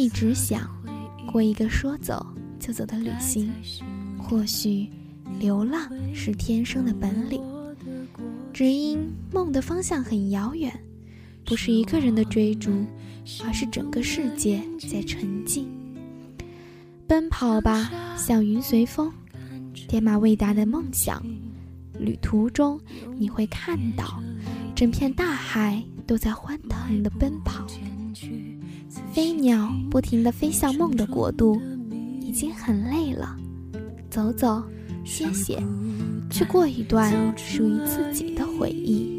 一直想过一个说走就走的旅行。或许，流浪是天生的本领，只因梦的方向很遥远，不是一个人的追逐，而是整个世界在沉浸。奔跑吧，像云随风，天马未达的梦想。旅途中，你会看到，整片大海都在欢腾的奔跑。飞鸟不停地飞向梦的国度，已经很累了，走走，歇歇，去过一段属于自己的回忆。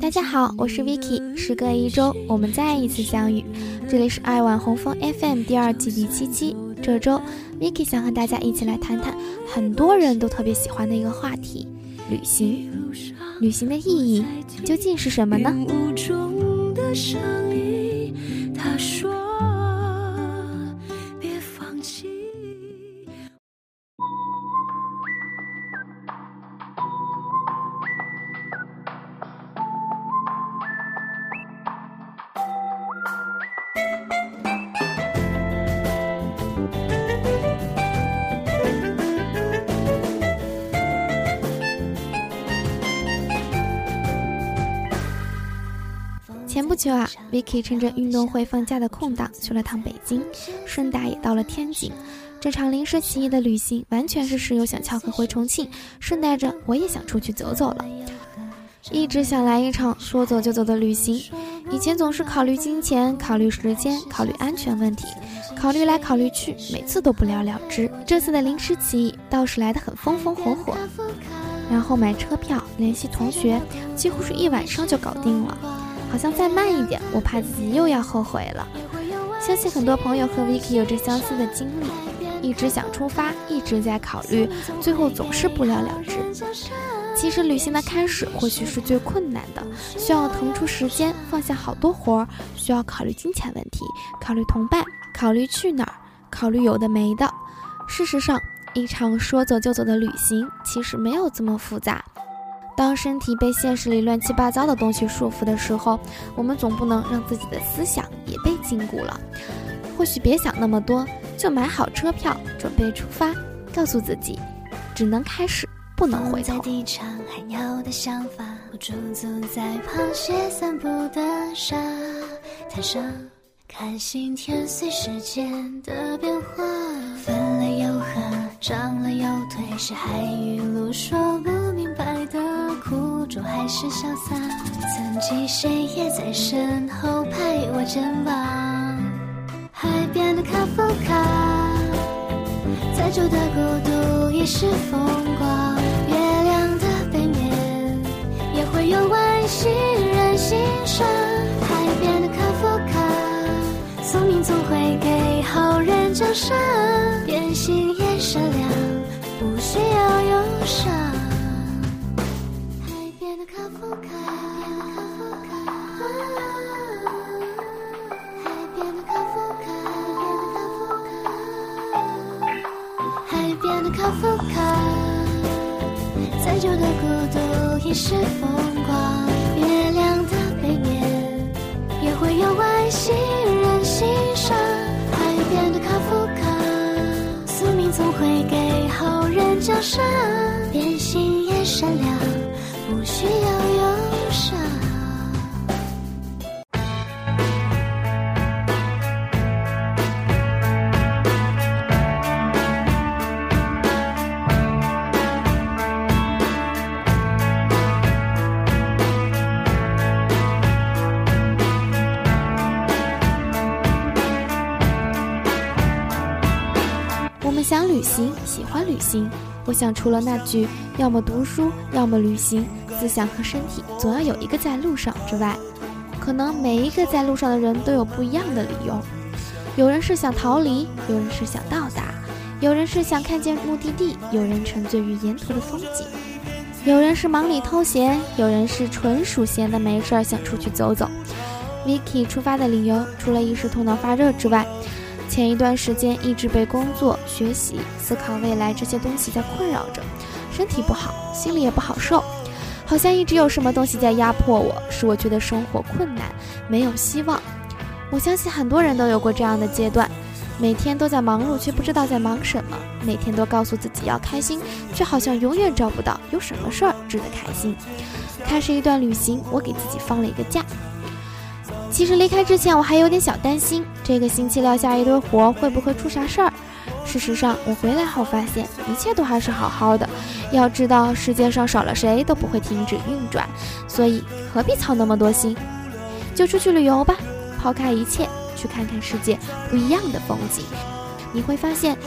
大家好，我是 Vicky。时隔一周，我们再一次相遇，这里是爱晚红枫 FM 第二季第七期。这周，Vicky 想和大家一起来谈谈很多人都特别喜欢的一个话题——旅行。旅行的意义究竟是什么呢？就啊，Vicky 趁着运动会放假的空档去了趟北京，顺带也到了天津。这场临时起意的旅行，完全是室友想翘课回重庆，顺带着我也想出去走走了。一直想来一场说走就走的旅行，以前总是考虑金钱、考虑时间、考虑安全问题，考虑来考虑去，每次都不了了之。这次的临时起意倒是来得很风风火火，然后买车票、联系同学，几乎是一晚上就搞定了。好像再慢一点，我怕自己又要后悔了。相信很多朋友和 Vicky 有着相似的经历，一直想出发，一直在考虑，最后总是不了了之。其实旅行的开始或许是最困难的，需要腾出时间，放下好多活儿，需要考虑金钱问题，考虑同伴，考虑去哪儿，考虑有的没的。事实上，一场说走就走的旅行其实没有这么复杂。当身体被现实里乱七八糟的东西束缚的时候，我们总不能让自己的思想也被禁锢了。或许别想那么多，就买好车票，准备出发，告诉自己，只能开始，不能回头。看心田随时间的变化，分了又合，长了又退，是海与路说不明白的苦衷，还是潇洒？曾经谁也在身后拍我肩膀？海边的卡夫卡，再久的孤独也是风光。月亮的背面，也会有外星人欣赏。海边的卡夫卡。宿命总会给好人奖赏，变心也善良，不需要忧伤。海边的卡夫卡，海边的卡夫卡，海边的卡夫卡，再久的孤独也是风光。月亮的背面也会有外星人欣赏。海边的卡夫卡，宿命总会给后人奖赏。旅行，喜欢旅行。我想，除了那句“要么读书，要么旅行”，思想和身体总要有一个在路上之外，可能每一个在路上的人都有不一样的理由。有人是想逃离，有人是想到达，有人是想看见目的地，有人沉醉于沿途的风景，有人是忙里偷闲，有人是纯属闲的没事儿想出去走走。Vicky 出发的理由，除了一时头脑发热之外，前一段时间一直被工作、学习、思考未来这些东西在困扰着，身体不好，心里也不好受，好像一直有什么东西在压迫我，使我觉得生活困难，没有希望。我相信很多人都有过这样的阶段，每天都在忙碌，却不知道在忙什么；每天都告诉自己要开心，却好像永远找不到有什么事儿值得开心。开始一段旅行，我给自己放了一个假。其实离开之前，我还有点小担心，这个星期撂下一堆活，会不会出啥事儿？事实上，我回来后发现，一切都还是好好的。要知道，世界上少了谁都不会停止运转，所以何必操那么多心？就出去旅游吧。抛开一切，去看看世界不一样的风景，你会发现，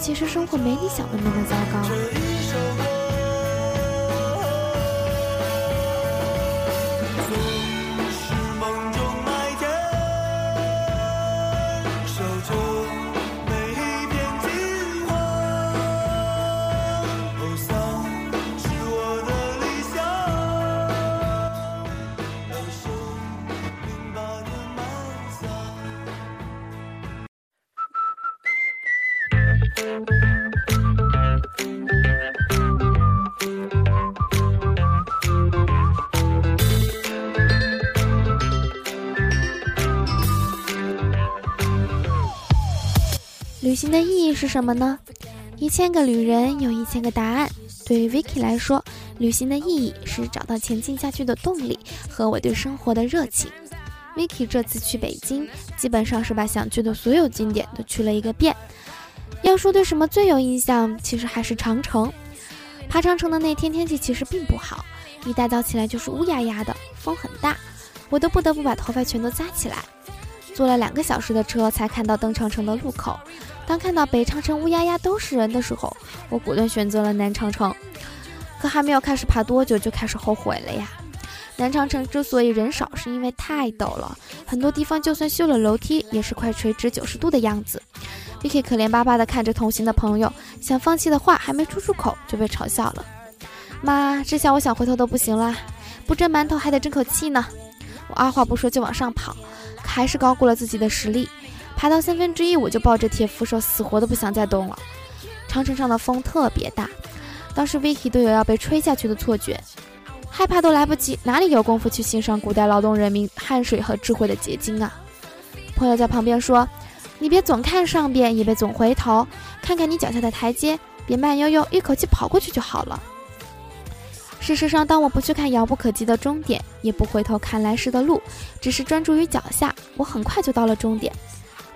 其实生活没你想的那么糟糕。旅行的意义是什么呢？一千个旅人有一千个答案。对于 Vicky 来说，旅行的意义是找到前进下去的动力和我对生活的热情。Vicky 这次去北京，基本上是把想去的所有景点都去了一个遍。要说对什么最有印象，其实还是长城。爬长城的那天天气其实并不好，一大早起来就是乌压压的，风很大，我都不得不把头发全都扎起来。坐了两个小时的车才看到登长城的路口。当看到北长城乌压压都是人的时候，我果断选择了南长城。可还没有开始爬多久，就开始后悔了呀！南长城之所以人少，是因为太陡了，很多地方就算修了楼梯，也是快垂直九十度的样子。Vicky 可怜巴巴地看着同行的朋友，想放弃的话还没出出口，就被嘲笑了。妈，这下我想回头都不行了，不蒸馒头还得争口气呢。我二话不说就往上跑，可还是高估了自己的实力。爬到三分之一，我就抱着铁扶手，死活都不想再动了。长城上的风特别大，当时 Vicky 都有要被吹下去的错觉，害怕都来不及，哪里有功夫去欣赏古代劳动人民汗水和智慧的结晶啊？朋友在旁边说：“你别总看上边，也别总回头，看看你脚下的台阶，别慢悠悠一口气跑过去就好了。”事实上，当我不去看遥不可及的终点，也不回头看来时的路，只是专注于脚下，我很快就到了终点。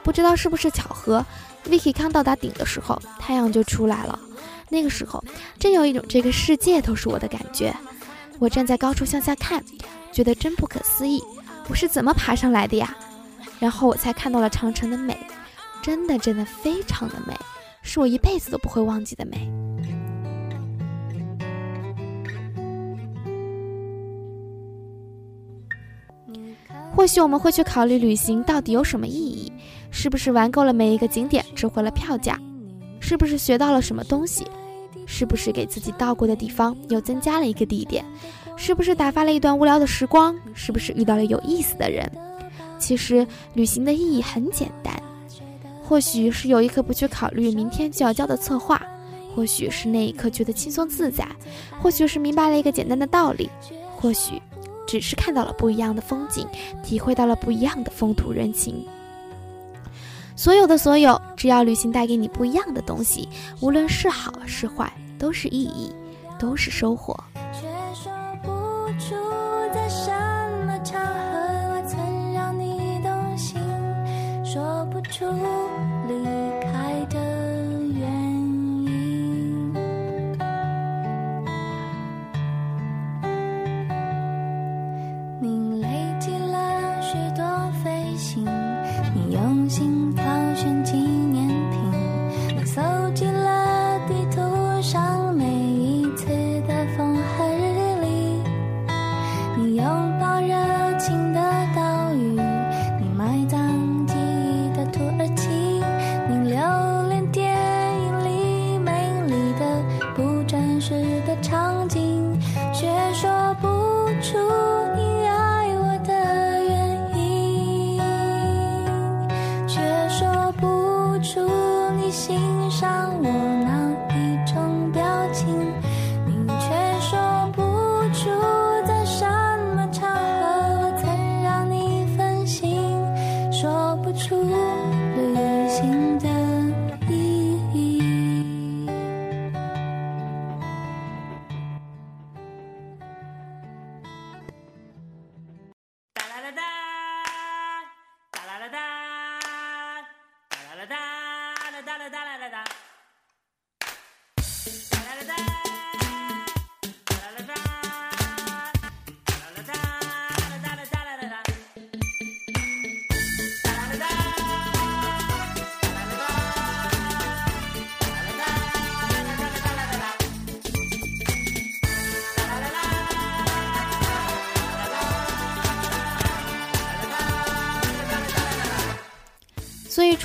不知道是不是巧合，Vicky 刚到达顶的时候，太阳就出来了。那个时候，真有一种这个世界都是我的感觉。我站在高处向下看，觉得真不可思议。我是怎么爬上来的呀？然后我才看到了长城的美，真的真的非常的美，是我一辈子都不会忘记的美。或许我们会去考虑旅行到底有什么意义，是不是玩够了每一个景点，值回了票价？是不是学到了什么东西？是不是给自己到过的地方又增加了一个地点？是不是打发了一段无聊的时光？是不是遇到了有意思的人？其实旅行的意义很简单，或许是有一刻不去考虑明天就要交的策划，或许是那一刻觉得轻松自在，或许是明白了一个简单的道理，或许。只是看到了不一样的风景，体会到了不一样的风土人情。所有的所有，只要旅行带给你不一样的东西，无论是好是坏，都是意义，都是收获。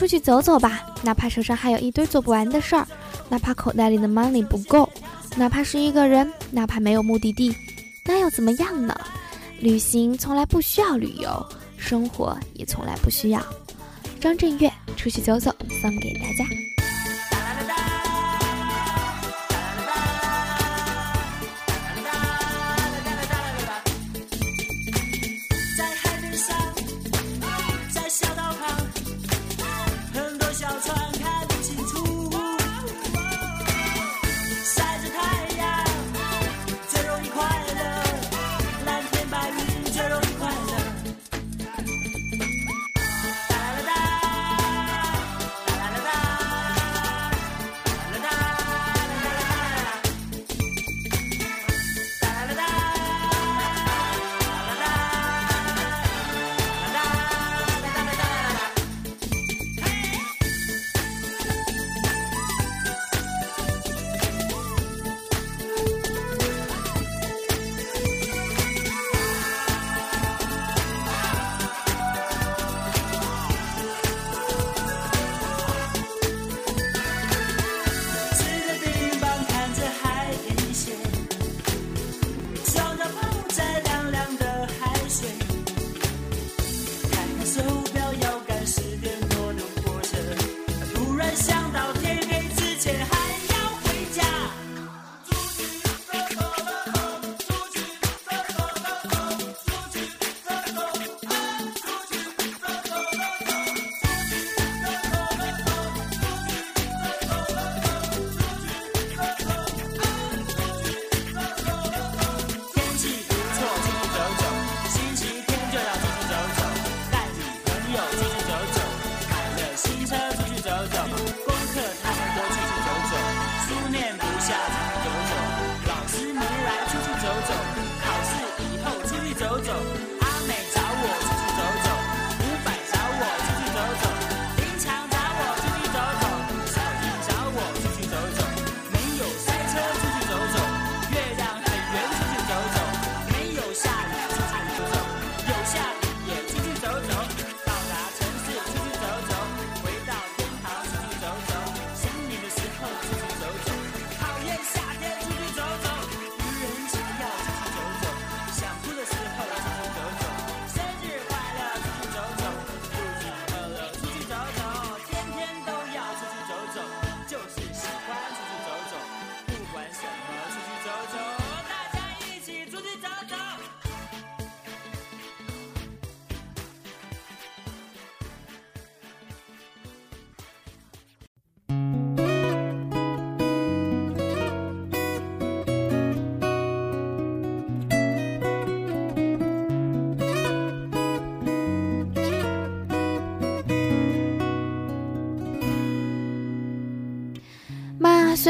出去走走吧，哪怕手上还有一堆做不完的事儿，哪怕口袋里的 money 不够，哪怕是一个人，哪怕没有目的地，那又怎么样呢？旅行从来不需要旅游，生活也从来不需要。张震岳出去走走，送给大家。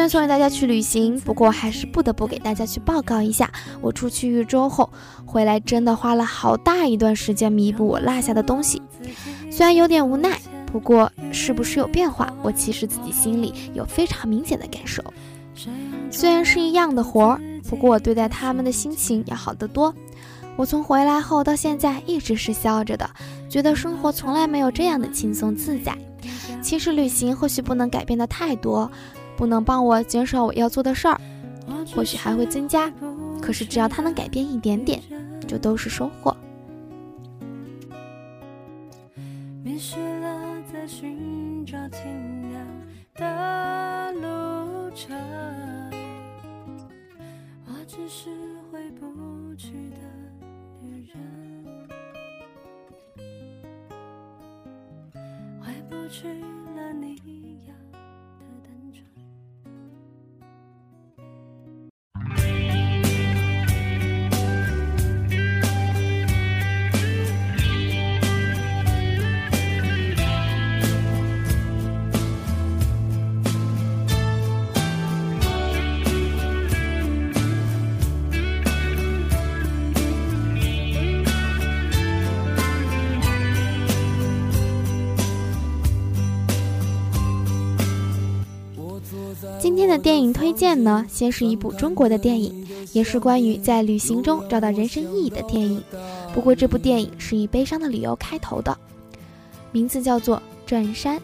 然送大家去旅行，不过还是不得不给大家去报告一下，我出去一周后回来，真的花了好大一段时间弥补我落下的东西。虽然有点无奈，不过是不是有变化，我其实自己心里有非常明显的感受。虽然是一样的活儿，不过我对待他们的心情要好得多。我从回来后到现在一直是笑着的，觉得生活从来没有这样的轻松自在。其实旅行或许不能改变的太多。不能帮我减少我要做的事儿，或许还会增加，可是只要他能改变一点点，就都是收获。迷失了在寻找的路程，我只是回不去的女人，回不去今天的电影推荐呢，先是一部中国的电影，也是关于在旅行中找到人生意义的电影。不过这部电影是以悲伤的理由开头的，名字叫做《转山》。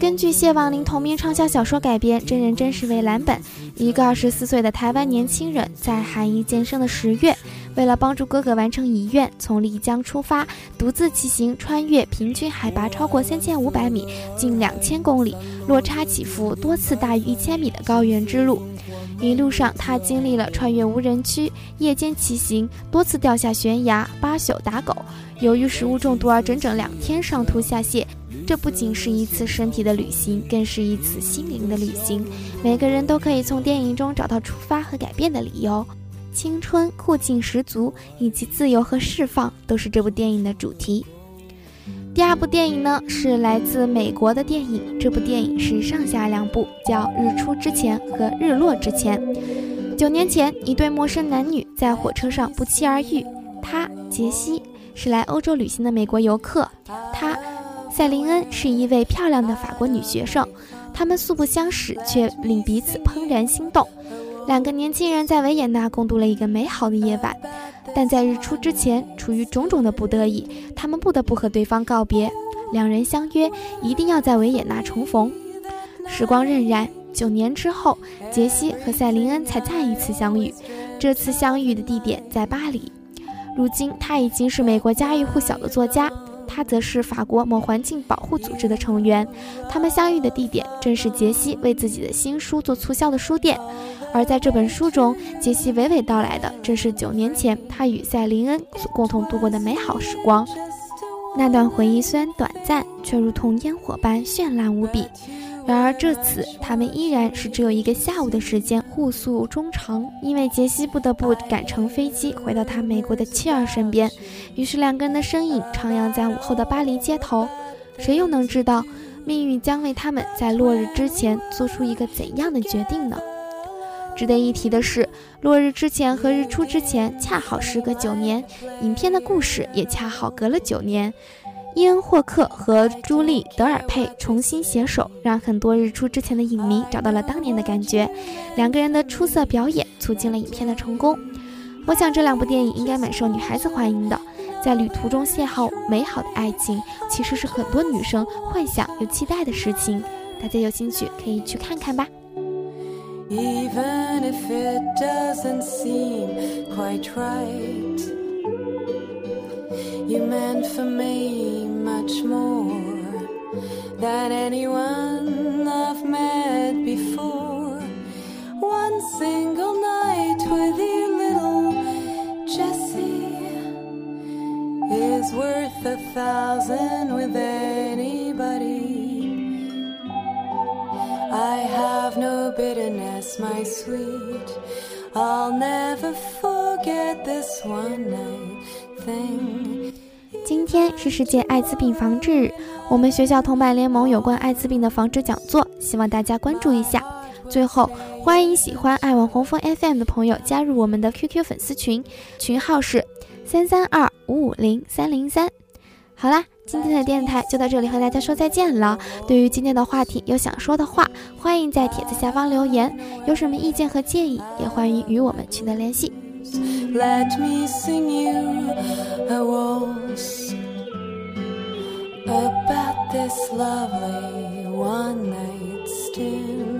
根据谢网林同名畅销小说改编，真人真事为蓝本。一个二十四岁的台湾年轻人，在寒意渐生的十月，为了帮助哥哥完成遗愿，从丽江出发，独自骑行穿越平均海拔超过三千五百米、近两千公里、落差起伏多次大于一千米的高原之路。一路上，他经历了穿越无人区、夜间骑行、多次掉下悬崖、八宿打狗，由于食物中毒而整整两天上吐下泻。这不仅是一次身体的旅行，更是一次心灵的旅行。每个人都可以从电影中找到出发和改变的理由。青春、酷劲十足，以及自由和释放，都是这部电影的主题。第二部电影呢，是来自美国的电影。这部电影是上下两部，叫《日出之前》和《日落之前》。九年前，一对陌生男女在火车上不期而遇。他杰西是来欧洲旅行的美国游客，他。赛琳恩是一位漂亮的法国女学生，他们素不相识，却令彼此怦然心动。两个年轻人在维也纳共度了一个美好的夜晚，但在日出之前，出于种种的不得已，他们不得不和对方告别。两人相约一定要在维也纳重逢。时光荏苒，九年之后，杰西和赛琳恩才再一次相遇。这次相遇的地点在巴黎。如今，他已经是美国家喻户晓的作家。他则是法国某环境保护组织的成员，他们相遇的地点正是杰西为自己的新书做促销的书店，而在这本书中，杰西娓娓道来的正是九年前他与赛琳恩所共同度过的美好时光。那段回忆虽然短暂，却如同烟火般绚烂无比。然而这次，他们依然是只有一个下午的时间互诉衷肠，因为杰西不得不赶乘飞机回到他美国的妻儿身边。于是两个人的身影徜徉在午后的巴黎街头，谁又能知道命运将为他们在落日之前做出一个怎样的决定呢？值得一提的是，落日之前和日出之前恰好时隔九年，影片的故事也恰好隔了九年。伊恩·霍克和朱莉·德尔佩重新携手，让很多日出之前的影迷找到了当年的感觉。两个人的出色表演促进了影片的成功。我想这两部电影应该蛮受女孩子欢迎的。在旅途中邂逅美好的爱情，其实是很多女生幻想又期待的事情。大家有兴趣可以去看看吧。Even if it doesn't seem quite right. You meant for me much more than anyone I've met before. One single night with you, little Jessie, is worth a thousand with anybody. No bitterness, my sweet. I'll never forget this one night thing. 今天是世界艾滋病防治日，我们学校同伴联盟有关艾滋病的防治讲座，希望大家关注一下。最后，欢迎喜欢爱网红枫 FM 的朋友加入我们的 QQ 粉丝群，群号是三三二五五零三零三。好啦，今天的电台就到这里，和大家说再见了。对于今天的话题有想说的话，欢迎在帖子下方留言。有什么意见和建议，也欢迎与我们取得联系。Let me sing you a waltz about this lovely one night stand.